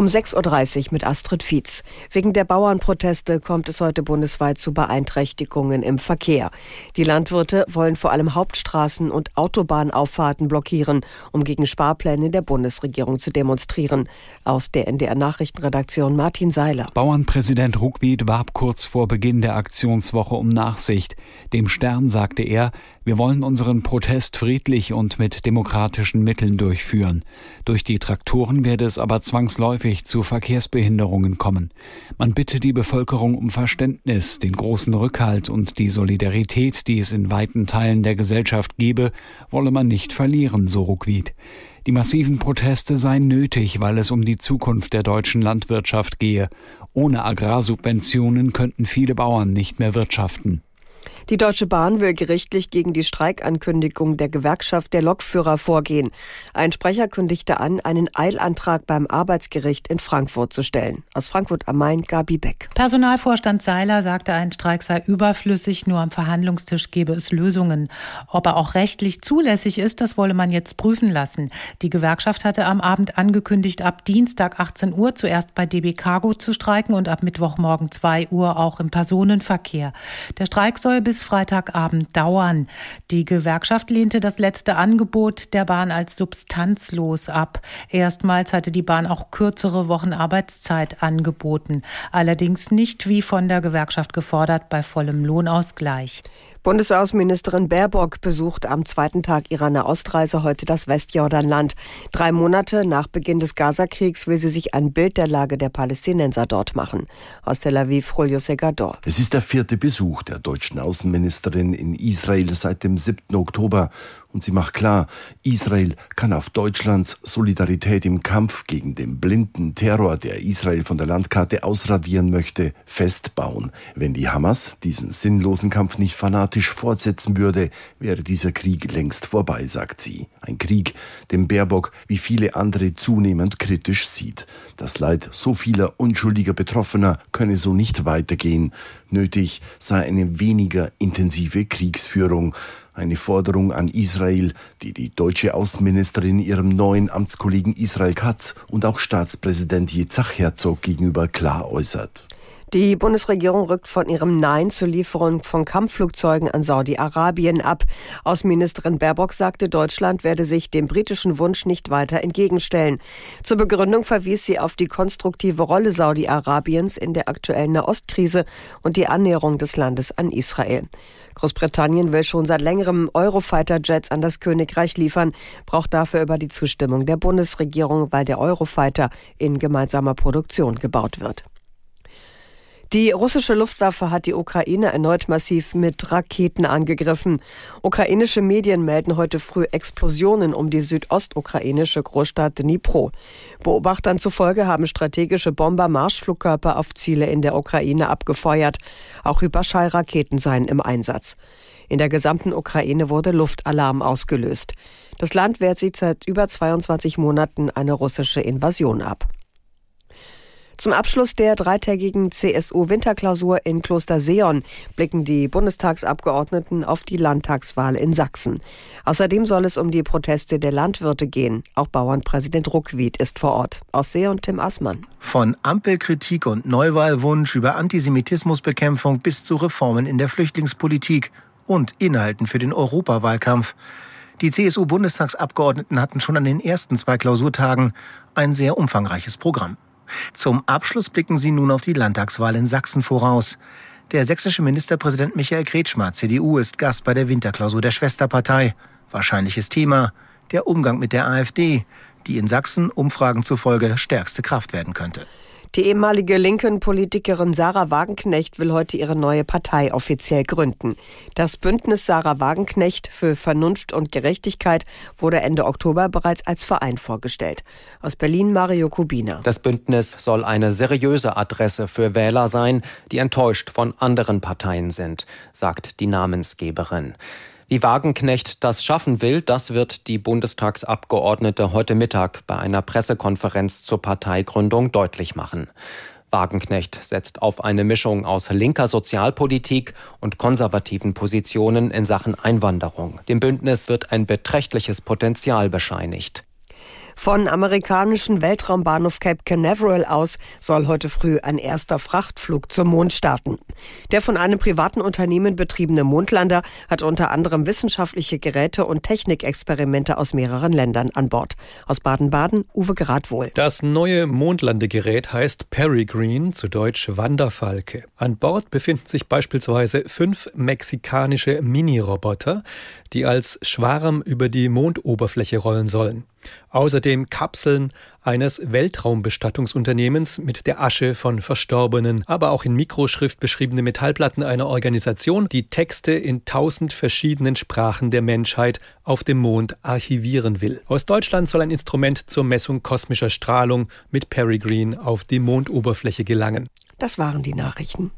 Um 6.30 Uhr mit Astrid Fietz. Wegen der Bauernproteste kommt es heute bundesweit zu Beeinträchtigungen im Verkehr. Die Landwirte wollen vor allem Hauptstraßen und Autobahnauffahrten blockieren, um gegen Sparpläne der Bundesregierung zu demonstrieren. Aus der NDR Nachrichtenredaktion Martin Seiler. Bauernpräsident Ruckwied warb kurz vor Beginn der Aktionswoche um Nachsicht. Dem Stern sagte er, wir wollen unseren Protest friedlich und mit demokratischen Mitteln durchführen. Durch die Traktoren werde es aber zwangsläufig zu Verkehrsbehinderungen kommen. Man bitte die Bevölkerung um Verständnis, den großen Rückhalt und die Solidarität, die es in weiten Teilen der Gesellschaft gebe, wolle man nicht verlieren, so Ruckwied. Die massiven Proteste seien nötig, weil es um die Zukunft der deutschen Landwirtschaft gehe. Ohne Agrarsubventionen könnten viele Bauern nicht mehr wirtschaften. Die Deutsche Bahn will gerichtlich gegen die Streikankündigung der Gewerkschaft der Lokführer vorgehen. Ein Sprecher kündigte an, einen Eilantrag beim Arbeitsgericht in Frankfurt zu stellen. Aus Frankfurt am Main, Gabi Beck. Personalvorstand Seiler sagte, ein Streik sei überflüssig, nur am Verhandlungstisch gebe es Lösungen. Ob er auch rechtlich zulässig ist, das wolle man jetzt prüfen lassen. Die Gewerkschaft hatte am Abend angekündigt, ab Dienstag 18 Uhr zuerst bei DB Cargo zu streiken und ab Mittwochmorgen 2 Uhr auch im Personenverkehr. Der Streik soll bis Freitagabend dauern. Die Gewerkschaft lehnte das letzte Angebot der Bahn als substanzlos ab. Erstmals hatte die Bahn auch kürzere Wochen Arbeitszeit angeboten. Allerdings nicht wie von der Gewerkschaft gefordert bei vollem Lohnausgleich. Bundesaußenministerin Baerbock besucht am zweiten Tag ihrer Nahostreise heute das Westjordanland. Drei Monate nach Beginn des Gazakriegs will sie sich ein Bild der Lage der Palästinenser dort machen. Aus Tel Aviv, Julio Segador. Es ist der vierte Besuch der deutschen Außenministerin in Israel seit dem 7. Oktober und sie macht klar, Israel kann auf Deutschlands Solidarität im Kampf gegen den blinden Terror, der Israel von der Landkarte ausradieren möchte, festbauen. Wenn die Hamas diesen sinnlosen Kampf nicht fanatisch fortsetzen würde, wäre dieser Krieg längst vorbei, sagt sie. Ein Krieg, den Baerbock wie viele andere zunehmend kritisch sieht. Das Leid so vieler unschuldiger Betroffener könne so nicht weitergehen. Nötig sei eine weniger intensive Kriegsführung. Eine Forderung an Israel, die die deutsche Außenministerin ihrem neuen Amtskollegen Israel Katz und auch Staatspräsident Yitzhak Herzog gegenüber klar äußert. Die Bundesregierung rückt von ihrem Nein zur Lieferung von Kampfflugzeugen an Saudi-Arabien ab. Außenministerin Baerbock sagte, Deutschland werde sich dem britischen Wunsch nicht weiter entgegenstellen. Zur Begründung verwies sie auf die konstruktive Rolle Saudi-Arabiens in der aktuellen Nahostkrise und die Annäherung des Landes an Israel. Großbritannien will schon seit längerem Eurofighter-Jets an das Königreich liefern, braucht dafür aber die Zustimmung der Bundesregierung, weil der Eurofighter in gemeinsamer Produktion gebaut wird. Die russische Luftwaffe hat die Ukraine erneut massiv mit Raketen angegriffen. Ukrainische Medien melden heute früh Explosionen um die südostukrainische Großstadt Dnipro. Beobachtern zufolge haben strategische Bomber Marschflugkörper auf Ziele in der Ukraine abgefeuert. Auch Hyperschallraketen seien im Einsatz. In der gesamten Ukraine wurde Luftalarm ausgelöst. Das Land wehrt sich seit über 22 Monaten eine russische Invasion ab. Zum Abschluss der dreitägigen CSU-Winterklausur in Kloster Seon blicken die Bundestagsabgeordneten auf die Landtagswahl in Sachsen. Außerdem soll es um die Proteste der Landwirte gehen. Auch Bauernpräsident Ruckwied ist vor Ort. Aus Seon Tim Assmann. Von Ampelkritik und Neuwahlwunsch über Antisemitismusbekämpfung bis zu Reformen in der Flüchtlingspolitik und Inhalten für den Europawahlkampf. Die CSU-Bundestagsabgeordneten hatten schon an den ersten zwei Klausurtagen ein sehr umfangreiches Programm. Zum Abschluss blicken sie nun auf die Landtagswahl in Sachsen voraus. Der sächsische Ministerpräsident Michael Kretschmer, CDU, ist Gast bei der Winterklausur der Schwesterpartei. Wahrscheinliches Thema der Umgang mit der AfD, die in Sachsen Umfragen zufolge stärkste Kraft werden könnte. Die ehemalige linken Politikerin Sarah Wagenknecht will heute ihre neue Partei offiziell gründen. Das Bündnis Sarah Wagenknecht für Vernunft und Gerechtigkeit wurde Ende Oktober bereits als Verein vorgestellt. Aus Berlin Mario Kubina. Das Bündnis soll eine seriöse Adresse für Wähler sein, die enttäuscht von anderen Parteien sind, sagt die Namensgeberin. Wie Wagenknecht das schaffen will, das wird die Bundestagsabgeordnete heute Mittag bei einer Pressekonferenz zur Parteigründung deutlich machen. Wagenknecht setzt auf eine Mischung aus linker Sozialpolitik und konservativen Positionen in Sachen Einwanderung. Dem Bündnis wird ein beträchtliches Potenzial bescheinigt. Von amerikanischen Weltraumbahnhof Cape Canaveral aus soll heute früh ein erster Frachtflug zum Mond starten. Der von einem privaten Unternehmen betriebene Mondlander hat unter anderem wissenschaftliche Geräte und Technikexperimente aus mehreren Ländern an Bord. Aus Baden-Baden Uwe Gradwohl. Das neue Mondlandegerät heißt Peregrine, zu Deutsch Wanderfalke. An Bord befinden sich beispielsweise fünf mexikanische Mini-Roboter, die als Schwarm über die Mondoberfläche rollen sollen. Außerdem Kapseln eines Weltraumbestattungsunternehmens mit der Asche von Verstorbenen, aber auch in Mikroschrift beschriebene Metallplatten einer Organisation, die Texte in tausend verschiedenen Sprachen der Menschheit auf dem Mond archivieren will. Aus Deutschland soll ein Instrument zur Messung kosmischer Strahlung mit Peregrine auf die Mondoberfläche gelangen. Das waren die Nachrichten.